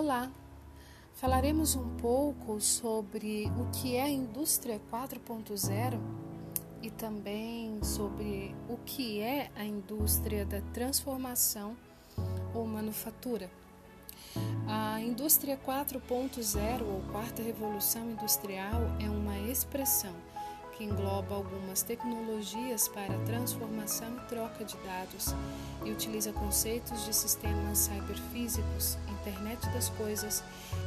Olá! Falaremos um pouco sobre o que é a indústria 4.0 e também sobre o que é a indústria da transformação ou manufatura. A indústria 4.0 ou quarta revolução industrial é uma expressão que engloba algumas tecnologias para transformação e troca de dados e utiliza conceitos de sistemas cyberfísicos, internet das coisas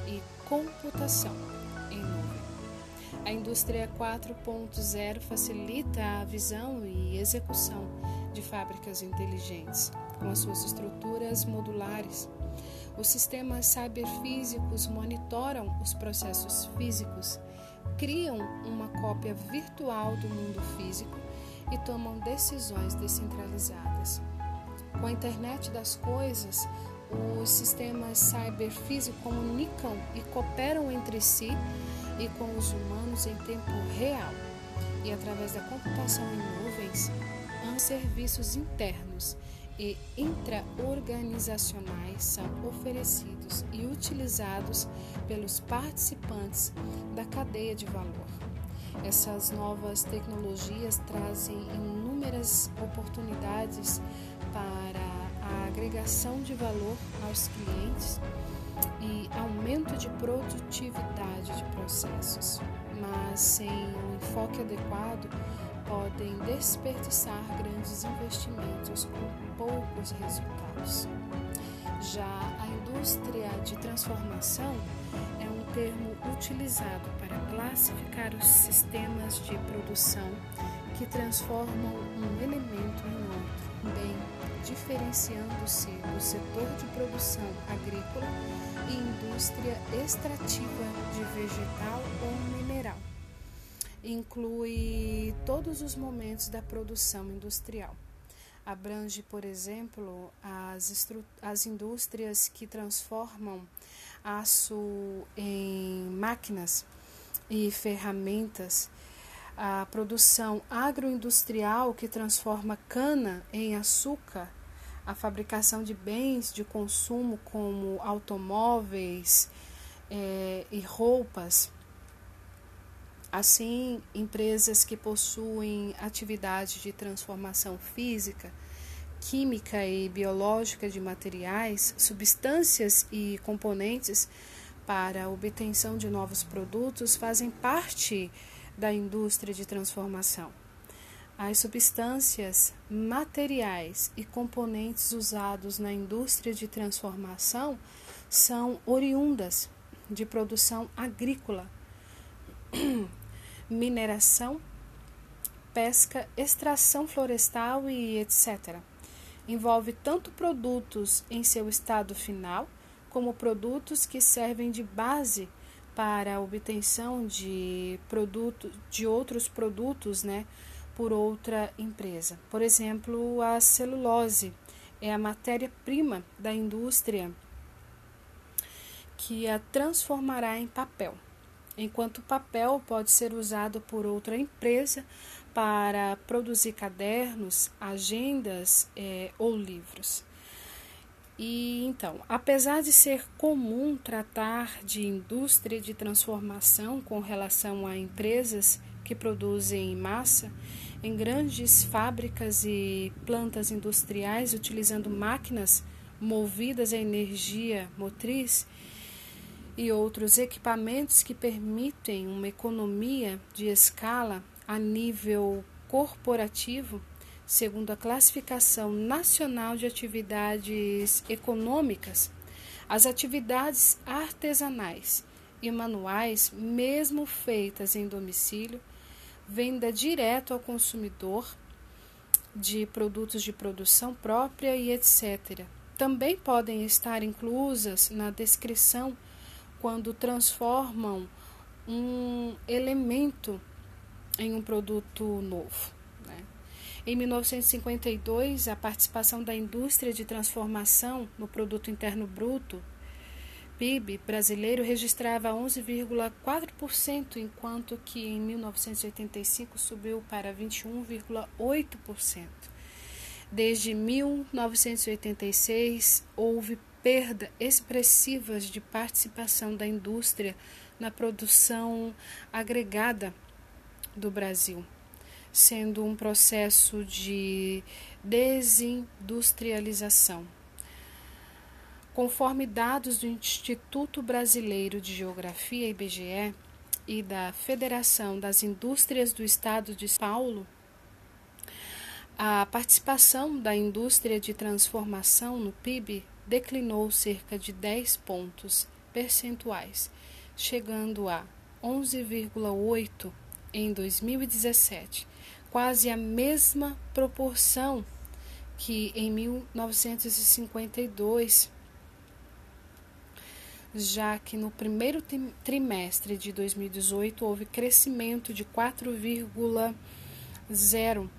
e computação em nuvem. A indústria 4.0 facilita a visão e execução de fábricas inteligentes, com as suas estruturas modulares. Os sistemas cyberfísicos monitoram os processos físicos criam uma cópia virtual do mundo físico e tomam decisões descentralizadas. Com a internet das coisas, os sistemas cyberfísicos comunicam e cooperam entre si e com os humanos em tempo real. E através da computação em nuvens, há serviços internos e intraorganizacionais são oferecidos e utilizados pelos participantes da cadeia de valor. Essas novas tecnologias trazem inúmeras oportunidades para a agregação de valor aos clientes e aumento de produtividade de processos, mas sem um enfoque adequado, podem desperdiçar grandes investimentos com poucos resultados. Já a indústria de transformação é um termo utilizado para classificar os sistemas de produção que transformam um elemento em outro, bem diferenciando-se do setor de produção agrícola e indústria extrativa de vegetal ou mineral inclui todos os momentos da produção industrial. Abrange, por exemplo, as, as indústrias que transformam aço em máquinas e ferramentas, a produção agroindustrial que transforma cana em açúcar, a fabricação de bens de consumo como automóveis é, e roupas Assim, empresas que possuem atividade de transformação física, química e biológica de materiais, substâncias e componentes para obtenção de novos produtos fazem parte da indústria de transformação. As substâncias, materiais e componentes usados na indústria de transformação são oriundas de produção agrícola mineração, pesca, extração florestal e etc. Envolve tanto produtos em seu estado final, como produtos que servem de base para a obtenção de, produto, de outros produtos né, por outra empresa. Por exemplo, a celulose é a matéria-prima da indústria que a transformará em papel enquanto o papel pode ser usado por outra empresa para produzir cadernos, agendas é, ou livros. E então, apesar de ser comum tratar de indústria de transformação com relação a empresas que produzem em massa, em grandes fábricas e plantas industriais utilizando máquinas movidas a energia motriz, e outros equipamentos que permitem uma economia de escala a nível corporativo, segundo a classificação nacional de atividades econômicas, as atividades artesanais e manuais, mesmo feitas em domicílio, venda direto ao consumidor de produtos de produção própria e etc. Também podem estar inclusas na descrição quando transformam um elemento em um produto novo. Né? Em 1952, a participação da indústria de transformação no produto interno bruto PIB brasileiro registrava 11,4%, enquanto que em 1985 subiu para 21,8%. Desde 1986, houve perda expressiva de participação da indústria na produção agregada do Brasil, sendo um processo de desindustrialização. Conforme dados do Instituto Brasileiro de Geografia, IBGE, e da Federação das Indústrias do Estado de São Paulo, a participação da indústria de transformação no PIB declinou cerca de 10 pontos percentuais, chegando a 11,8 em 2017, quase a mesma proporção que em 1952 já que no primeiro trimestre de 2018 houve crescimento de 4,0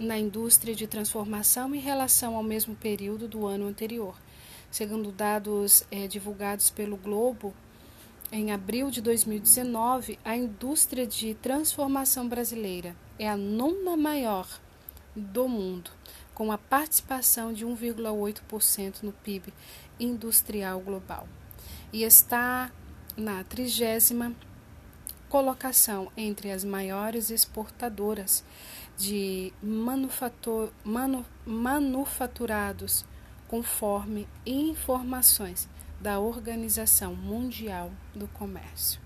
na indústria de transformação em relação ao mesmo período do ano anterior. Segundo dados é, divulgados pelo Globo, em abril de 2019, a indústria de transformação brasileira é a nona maior do mundo, com a participação de 1,8% no PIB industrial global. E está na trigésima colocação entre as maiores exportadoras de manufatur, manu, manufaturados, conforme informações da Organização Mundial do Comércio.